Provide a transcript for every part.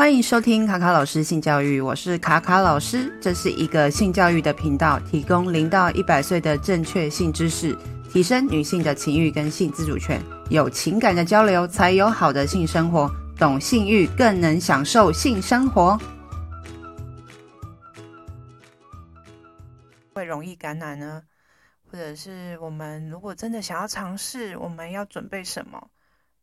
欢迎收听卡卡老师性教育，我是卡卡老师，这是一个性教育的频道，提供零到一百岁的正确性知识，提升女性的情欲跟性自主权，有情感的交流才有好的性生活，懂性欲更能享受性生活。会容易感染呢？或者是我们如果真的想要尝试，我们要准备什么？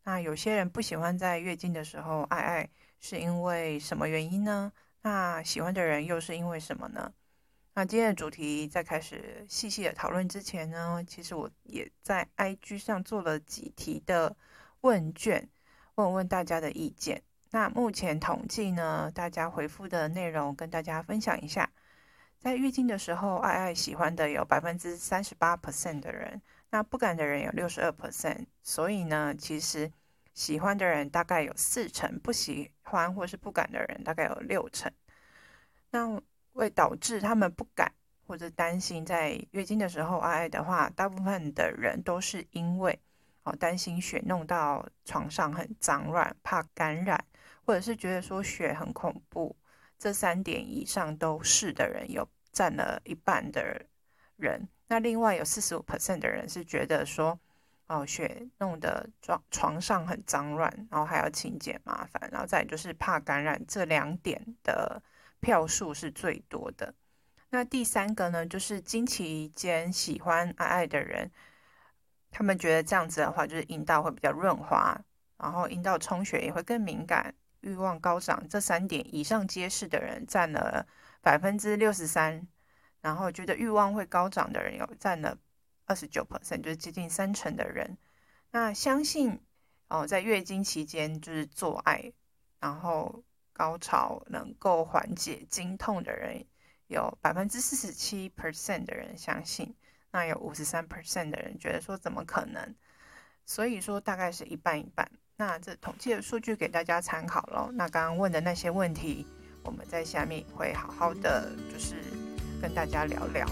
那有些人不喜欢在月经的时候爱爱。是因为什么原因呢？那喜欢的人又是因为什么呢？那今天的主题在开始细细的讨论之前呢，其实我也在 IG 上做了几题的问卷，问问大家的意见。那目前统计呢，大家回复的内容跟大家分享一下。在月经的时候，爱爱喜欢的有百分之三十八 percent 的人，那不敢的人有六十二 percent。所以呢，其实。喜欢的人大概有四成，不喜欢或是不敢的人大概有六成。那会导致他们不敢或者担心在月经的时候爱爱的话，大部分的人都是因为哦担心血弄到床上很脏乱，怕感染，或者是觉得说血很恐怖。这三点以上都是的人有占了一半的人。那另外有四十五 percent 的人是觉得说。哦，血弄得床床上很脏乱，然后还要清洁麻烦，然后再就是怕感染，这两点的票数是最多的。那第三个呢，就是经期间喜欢爱爱的人，他们觉得这样子的话，就是阴道会比较润滑，然后阴道充血也会更敏感，欲望高涨。这三点以上皆是的人占了百分之六十三，然后觉得欲望会高涨的人有占了。二十九 percent 就是接近三成的人，那相信哦，在月经期间就是做爱，然后高潮能够缓解经痛的人，有百分之四十七 percent 的人相信，那有五十三 percent 的人觉得说怎么可能？所以说大概是一半一半。那这统计的数据给大家参考喽。那刚刚问的那些问题，我们在下面会好好的就是跟大家聊聊。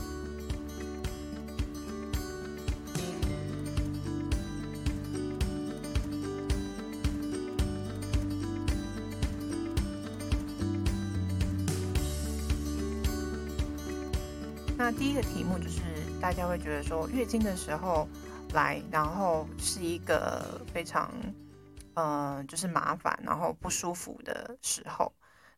那第一个题目就是，大家会觉得说，月经的时候来，然后是一个非常，嗯、就是麻烦，然后不舒服的时候。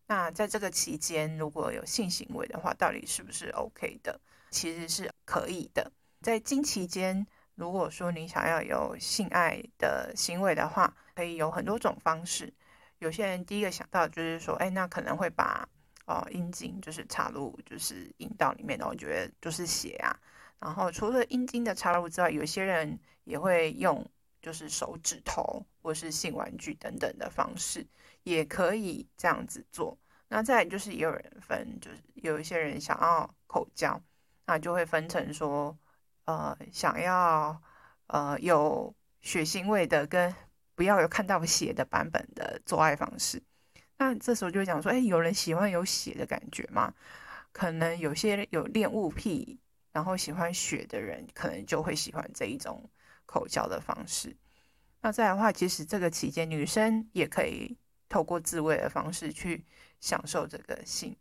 那在这个期间，如果有性行为的话，到底是不是 OK 的？其实是可以的。在经期间，如果说你想要有性爱的行为的话，可以有很多种方式。有些人第一个想到就是说，哎，那可能会把。哦，阴茎就是插入，就是阴道里面，然后我觉得就是血啊。然后除了阴茎的插入之外，有些人也会用就是手指头或是性玩具等等的方式，也可以这样子做。那再来就是也有人分，就是有一些人想要口交，那就会分成说，呃，想要呃有血腥味的跟不要有看到血的版本的做爱方式。那这时候就会讲说，哎，有人喜欢有血的感觉吗？可能有些有恋物癖，然后喜欢血的人，可能就会喜欢这一种口交的方式。那再来的话，其实这个期间女生也可以透过自慰的方式去享受这个性。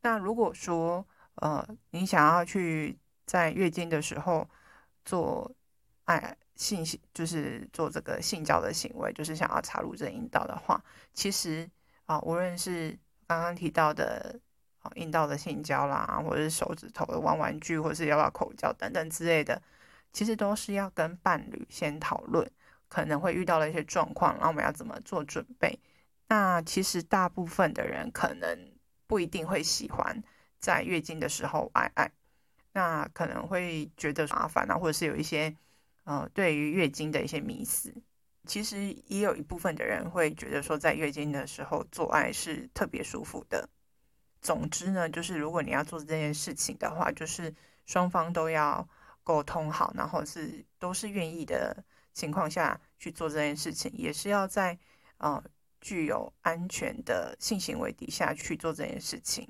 那如果说，呃，你想要去在月经的时候做爱性，就是做这个性交的行为，就是想要插入这阴道的话，其实。啊，无论是刚刚提到的啊阴道的性交啦，或者是手指头的玩玩具，或者是要不要口交等等之类的，其实都是要跟伴侣先讨论，可能会遇到的一些状况，然后我们要怎么做准备。那其实大部分的人可能不一定会喜欢在月经的时候爱爱，那可能会觉得麻烦啊，或者是有一些呃对于月经的一些迷思。其实也有一部分的人会觉得说，在月经的时候做爱是特别舒服的。总之呢，就是如果你要做这件事情的话，就是双方都要沟通好，然后是都是愿意的情况下去做这件事情，也是要在呃具有安全的性行为底下去做这件事情。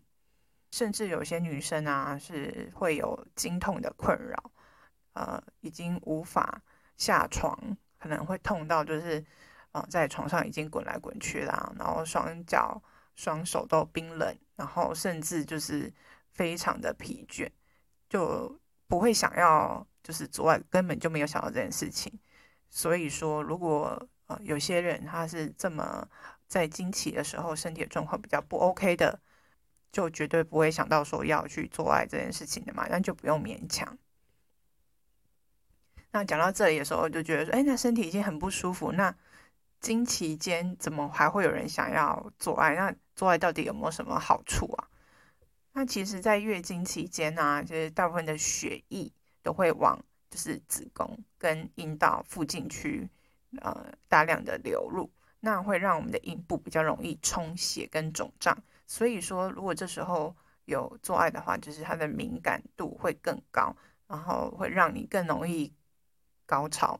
甚至有些女生啊是会有经痛的困扰，呃，已经无法下床。可能会痛到就是，呃，在床上已经滚来滚去啦，然后双脚双手都冰冷，然后甚至就是非常的疲倦，就不会想要就是做爱，根本就没有想到这件事情。所以说，如果呃有些人他是这么在经期的时候身体的状况比较不 OK 的，就绝对不会想到说要去做爱这件事情的嘛，那就不用勉强。那讲到这里的时候，就觉得说，哎，那身体已经很不舒服，那经期间怎么还会有人想要做爱？那做爱到底有没有什么好处啊？那其实，在月经期间呢，就是大部分的血液都会往就是子宫跟阴道附近去，呃，大量的流入，那会让我们的阴部比较容易充血跟肿胀。所以说，如果这时候有做爱的话，就是它的敏感度会更高，然后会让你更容易高潮。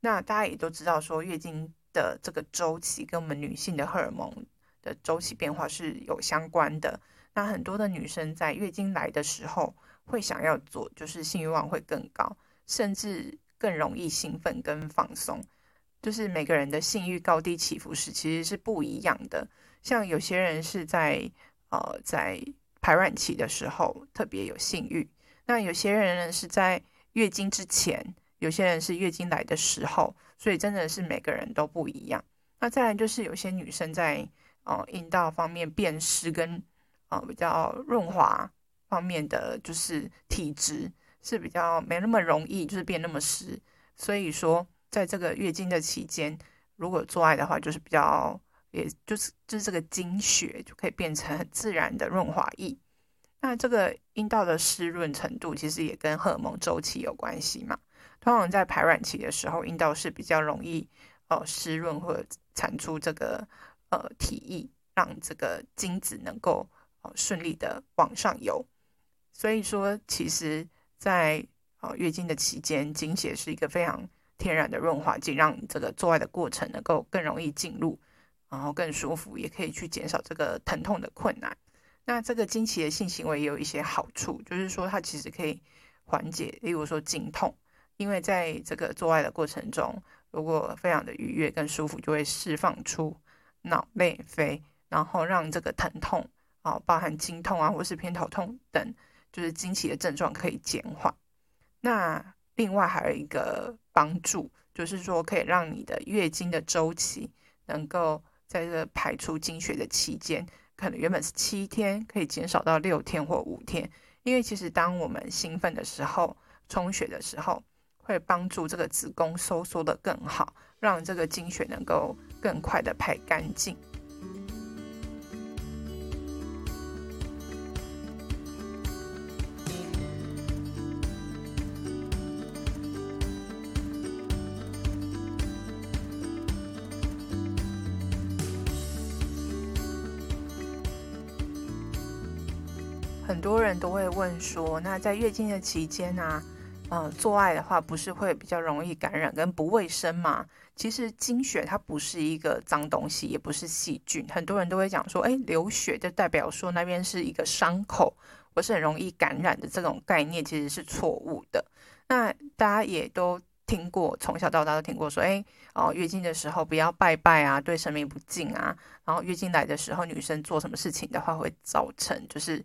那大家也都知道，说月经的这个周期跟我们女性的荷尔蒙的周期变化是有相关的。那很多的女生在月经来的时候会想要做，就是性欲望会更高，甚至更容易兴奋跟放松。就是每个人的性欲高低起伏是其实是不一样的。像有些人是在呃在排卵期的时候特别有性欲，那有些人呢是在月经之前，有些人是月经来的时候，所以真的是每个人都不一样。那再来就是有些女生在呃阴道方面变湿跟呃比较润滑方面的就是体质是比较没那么容易就是变那么湿，所以说在这个月经的期间，如果做爱的话，就是比较也就是就是这个经血就可以变成很自然的润滑液。那这个阴道的湿润程度其实也跟荷尔蒙周期有关系嘛。通常在排卵期的时候，阴道是比较容易呃湿润或者产出这个呃体液，让这个精子能够呃顺利的往上游。所以说，其实在呃月经的期间，经血是一个非常天然的润滑剂，让这个做爱的过程能够更容易进入，然后更舒服，也可以去减少这个疼痛的困难。那这个经期的性行为也有一些好处，就是说它其实可以缓解，例如说经痛。因为在这个做爱的过程中，如果非常的愉悦跟舒服，就会释放出脑内啡，然后让这个疼痛啊，包含经痛啊，或是偏头痛等，就是经期的症状可以减缓。那另外还有一个帮助，就是说可以让你的月经的周期能够在这排出经血的期间，可能原本是七天，可以减少到六天或五天。因为其实当我们兴奋的时候，充血的时候，会帮助这个子宫收缩得更好，让这个经血能够更快的排干净。很多人都会问说，那在月经的期间呢、呃，做爱的话不是会比较容易感染跟不卫生吗？其实经血它不是一个脏东西，也不是细菌。很多人都会讲说，哎，流血就代表说那边是一个伤口，或是很容易感染的这种概念其实是错误的。那大家也都听过，从小到大都听过说，哎，哦，月经的时候不要拜拜啊，对神明不敬啊。然后月经来的时候，女生做什么事情的话，会造成就是。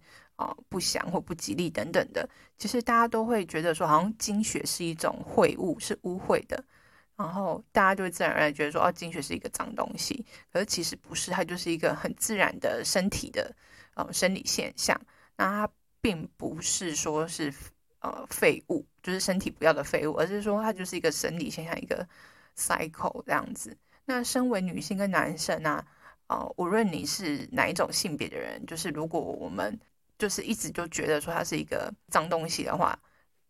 不祥或不吉利等等的，其实大家都会觉得说，好像经血是一种秽物，是污秽的，然后大家就会自然而然觉得说，哦，经血是一个脏东西。可是其实不是，它就是一个很自然的身体的呃生理现象。那它并不是说是呃废物，就是身体不要的废物，而是说它就是一个生理现象，一个 cycle 这样子。那身为女性跟男生啊，呃，无论你是哪一种性别的人，就是如果我们就是一直就觉得说它是一个脏东西的话，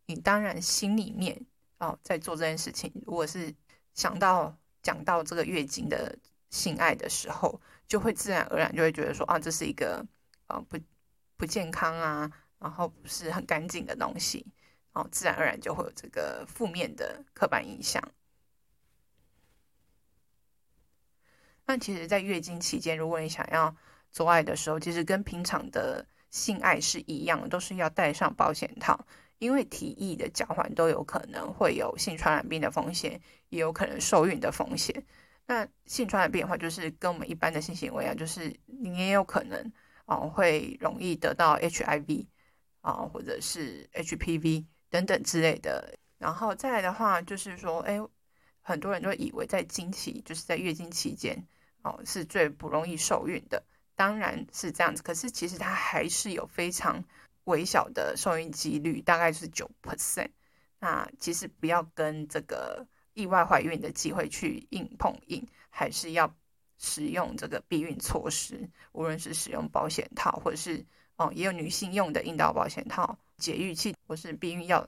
你当然心里面哦在做这件事情。如果是想到讲到这个月经的性爱的时候，就会自然而然就会觉得说啊，这是一个啊不不健康啊，然后不是很干净的东西，哦，自然而然就会有这个负面的刻板印象。那其实，在月经期间，如果你想要做爱的时候，其实跟平常的性爱是一样，都是要戴上保险套，因为体液的交换都有可能会有性传染病的风险，也有可能受孕的风险。那性传染病的话，就是跟我们一般的性行为啊，就是你也有可能啊、会容易得到 HIV 啊、或者是 HPV 等等之类的。然后再来的话，就是说，哎，很多人都以为在经期，就是在月经期间哦、是最不容易受孕的。当然是这样子，可是其实它还是有非常微小的受孕几率，大概是九 percent。那其实不要跟这个。意外怀孕的机会去硬碰硬，还是要使用这个避孕措施，无论是使用保险套，或者是哦，也有女性用的阴道保险套、节育器或是避孕药。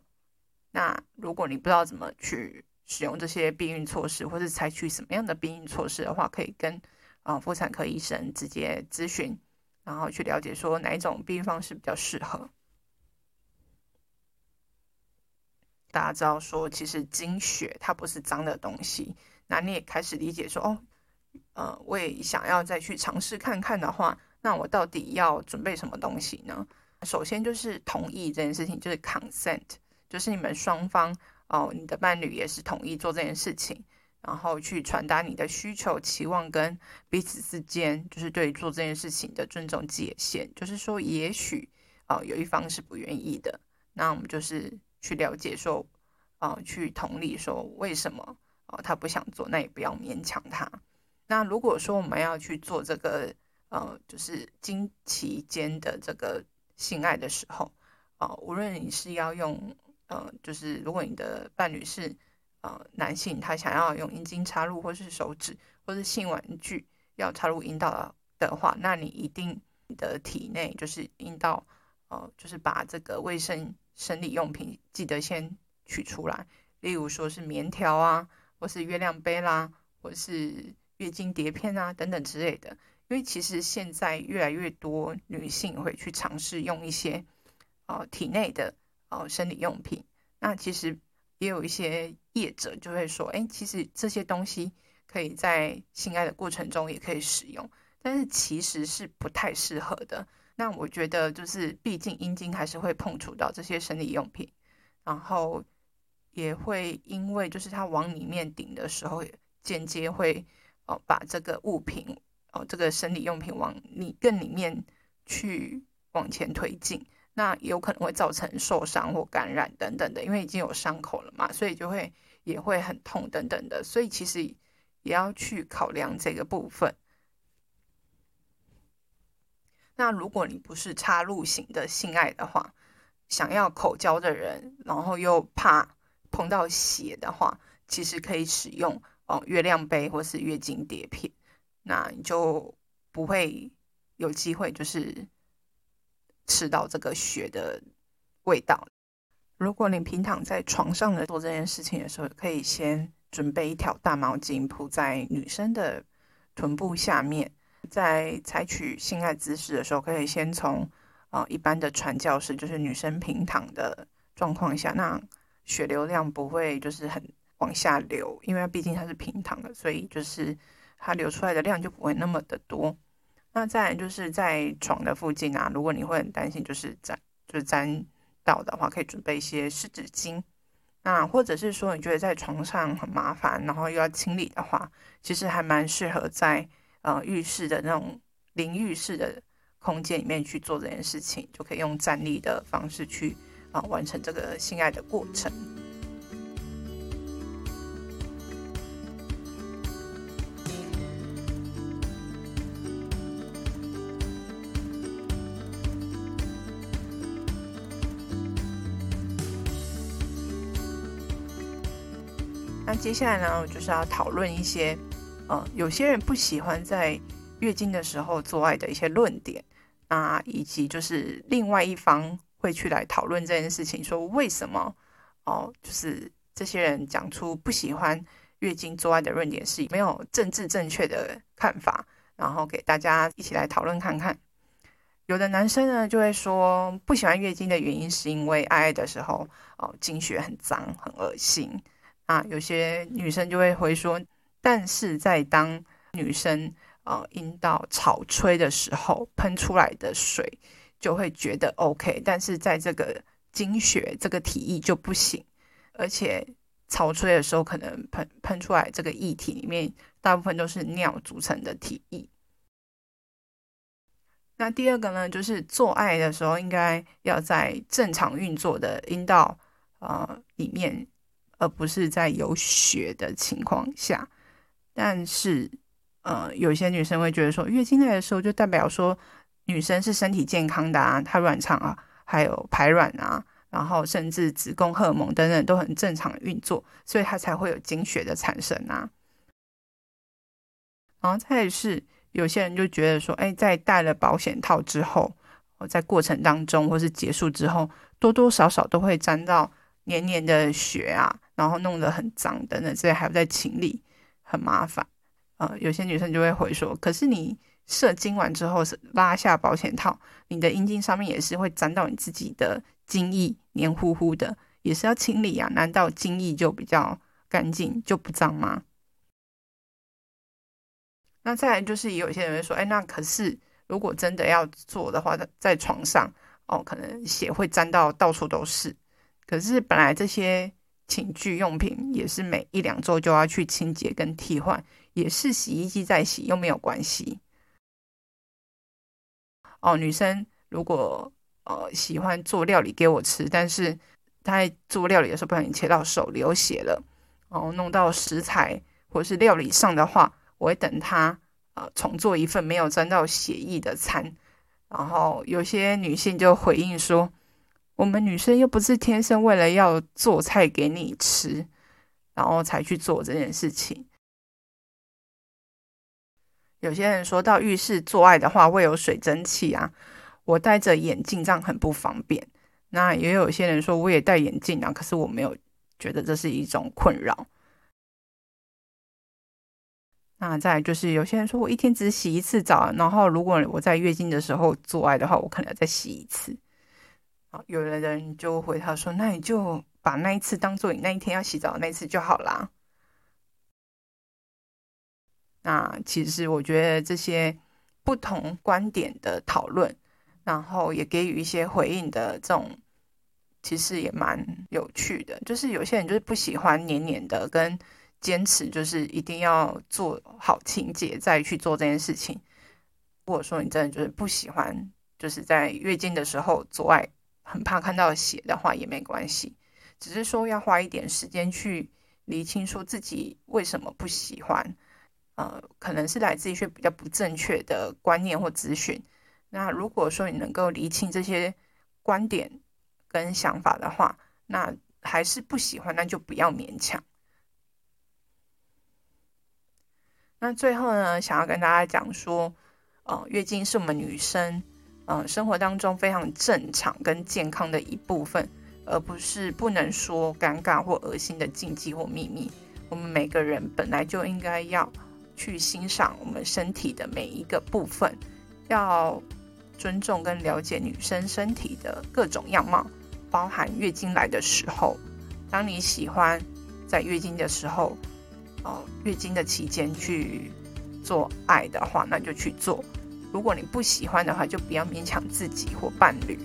那如果你不知道怎么去使用这些避孕措施，或是采取什么样的避孕措施的话，可以跟啊妇产科医生直接咨询，然后去了解说哪一种避孕方式比较适合。大家知道说，其实经血它不是脏的东西。那你也开始理解说，哦，呃，我也想要再去尝试看看的话，那我到底要准备什么东西呢？首先就是同意这件事情，就是 consent，就是你们双方哦，你的伴侣也是同意做这件事情，然后去传达你的需求、期望跟彼此之间，就是对做这件事情的尊重界限。就是说，也许啊，有一方是不愿意的，那我们就是。去了解说，啊、去同理说为什么啊、他不想做，那也不要勉强他。那如果说我们要去做这个，呃，就是经期间的这个性爱的时候，啊、呃，无论你是要用，呃，就是如果你的伴侣是呃男性，他想要用阴茎插入，或是手指，或是性玩具要插入阴道的话，那你一定你的体内就是阴道，呃，就是把这个卫生。生理用品记得先取出来，例如说是棉条啊，或是月亮杯啦，或是月经碟片啊等等之类的。因为其实现在越来越多女性会去尝试用一些呃体内的呃生理用品。那其实也有一些业者就会说，哎，其实这些东西可以在性爱的过程中也可以使用，但是其实是不太适合的。那我觉得就是，毕竟阴茎还是会碰触到这些生理用品，然后也会因为就是它往里面顶的时候，间接会哦把这个物品哦这个生理用品往里更里面去往前推进，那有可能会造成受伤或感染等等的，因为已经有伤口了嘛，所以就会也会很痛等等的，所以其实也要去考量这个部分。那如果你不是插入型的性爱的话，想要口交的人，然后又怕碰到血的话，其实可以使用哦月亮杯或是月经碟片，那你就不会有机会就是吃到这个血的味道。如果你平躺在床上的做这件事情的时候，可以先准备一条大毛巾铺在女生的臀部下面。在采取性爱姿势的时候，可以先从呃一般的传教式，就是女生平躺的状况下，那血流量不会就是很往下流，因为毕竟它是平躺的，所以就是它流出来的量就不会那么的多。那再就是在床的附近啊，如果你会很担心就是沾就是沾到的话，可以准备一些湿纸巾。那或者是说你觉得在床上很麻烦，然后又要清理的话，其实还蛮适合在。呃，浴室的那种淋浴室的空间里面去做这件事情，就可以用站立的方式去啊、呃、完成这个性爱的过程。接下来呢，就是要讨论一些。呃，有些人不喜欢在月经的时候做爱的一些论点啊，以及就是另外一方会去来讨论这件事情，说为什么哦，就是这些人讲出不喜欢月经做爱的论点是没有政治正确的看法，然后给大家一起来讨论看看。有的男生呢就会说不喜欢月经的原因是因为爱爱的时候哦经血很脏很恶心啊，有些女生就会回说。但是在当女生呃阴道潮吹的时候，喷出来的水就会觉得 OK，但是在这个经血这个体液就不行，而且潮吹的时候可能喷喷出来这个液体里面大部分都是尿组成的体液。那第二个呢，就是做爱的时候应该要在正常运作的阴道呃里面，而不是在有血的情况下。但是呃，有些女生会觉得说，月经来的时候就代表说女生是身体健康的啊，她卵巢啊，还有排卵啊，然后甚至子宫荷尔蒙等等都很正常运作，所以她才会有经血的产生啊。然后再是。有些人就觉得说，哎，在戴了保险套之后，在过程当中或是结束之后，多多少少都会沾到黏黏的血啊，然后弄得很脏等等，所以还要再清理，很麻烦。呃，有些女生就会回说，可是你射精完之后拉下保险套，你的阴茎上面也是会沾到你自己的精液，黏糊糊的，也是要清理啊。难道精液就比较干净就不脏吗？那再来就是有些人会说，哎，那可是如果真的要做的话，在床上哦，可能血会沾到到处都是。可是本来这些寝具用品也是每一两周就要去清洁跟替换，也是洗衣机在洗，又没有关系。哦，女生如果呃喜欢做料理给我吃，但是她在做料理的时候不小心切到手流血了，哦，弄到食材或是料理上的话。我会等她呃重做一份没有沾到血液的餐，然后有些女性就回应说：“我们女生又不是天生为了要做菜给你吃，然后才去做这件事情。”有些人说到浴室做爱的话会有水蒸气啊，我戴着眼镜这样很不方便。那也有些人说我也戴眼镜啊，可是我没有觉得这是一种困扰。那再就是有些人说我一天只洗一次澡，然后如果我在月经的时候做爱的话，我可能要再洗一次。啊，有的人就回他说，那你就把那一次当做你那一天要洗澡的那一次就好啦。那其实我觉得这些不同观点的讨论，然后也给予一些回应的这种，其实也蛮有趣的。就是有些人就是不喜欢黏黏的跟。坚持就是一定要做好清洁再去做这件事情。如果说你真的就是不喜欢，就是在月经的时候做爱，很怕看到血的话也没关系，只是说要花一点时间去厘清，说自己为什么不喜欢。呃，可能是来自一些比较不正确的观念或资讯。那如果说你能够厘清这些观点跟想法的话，那还是不喜欢，那就不要勉强。那最后呢，想要跟大家讲说，呃，月经是我们女生，呃，生活当中非常正常跟健康的一部分，而不是不能说尴尬或恶心的禁忌或秘密。我们每个人本来就应该要去欣赏我们身体的每一个部分，要尊重跟了解女生身体的各种样貌，包含月经来的时候，当你喜欢在月经的时候。哦，月经的期间去做爱的话，那就去做。如果你不喜欢的话，就不要勉强自己或伴侣。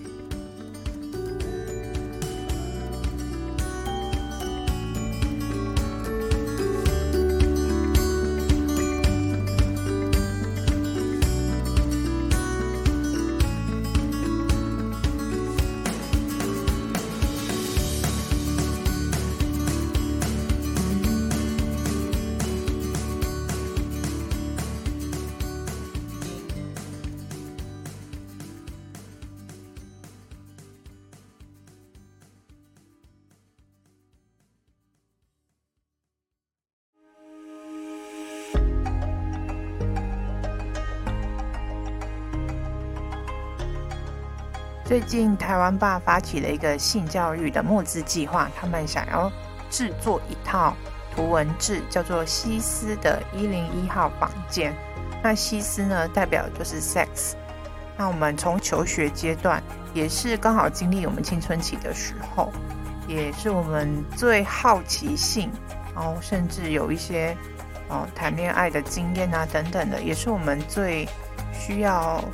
最近台湾爸发起了一个性教育的募资计划，他们想要制作一套图文志，叫做“西斯的一零一号房间”。那西斯呢，代表就是 sex。那我们从求学阶段，也是刚好经历我们青春期的时候，也是我们最好奇性，然后甚至有一些哦谈恋爱的经验啊等等的，也是我们最需要。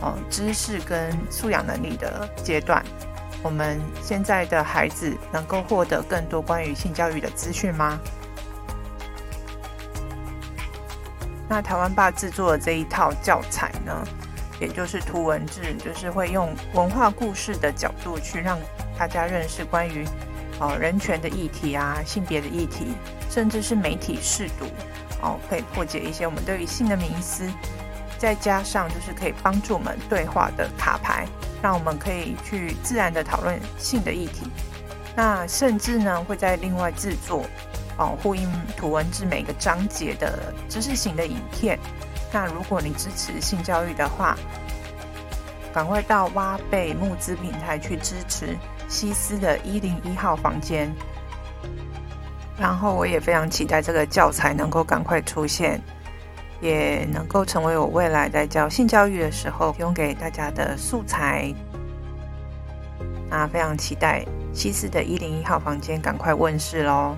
哦，知识跟素养能力的阶段，我们现在的孩子能够获得更多关于性教育的资讯吗？那台湾爸制作的这一套教材呢，也就是图文志，就是会用文化故事的角度去让大家认识关于哦人权的议题啊、性别的议题，甚至是媒体试读哦，可以破解一些我们对于性的迷思。再加上就是可以帮助我们对话的卡牌，让我们可以去自然的讨论性的议题。那甚至呢会在另外制作哦呼应图文志每个章节的知识型的影片。那如果你支持性教育的话，赶快到挖贝募资平台去支持西斯的一零一号房间。然后我也非常期待这个教材能够赶快出现。也能够成为我未来在教性教育的时候提供给大家的素材。那非常期待西斯的一零一号房间赶快问世喽！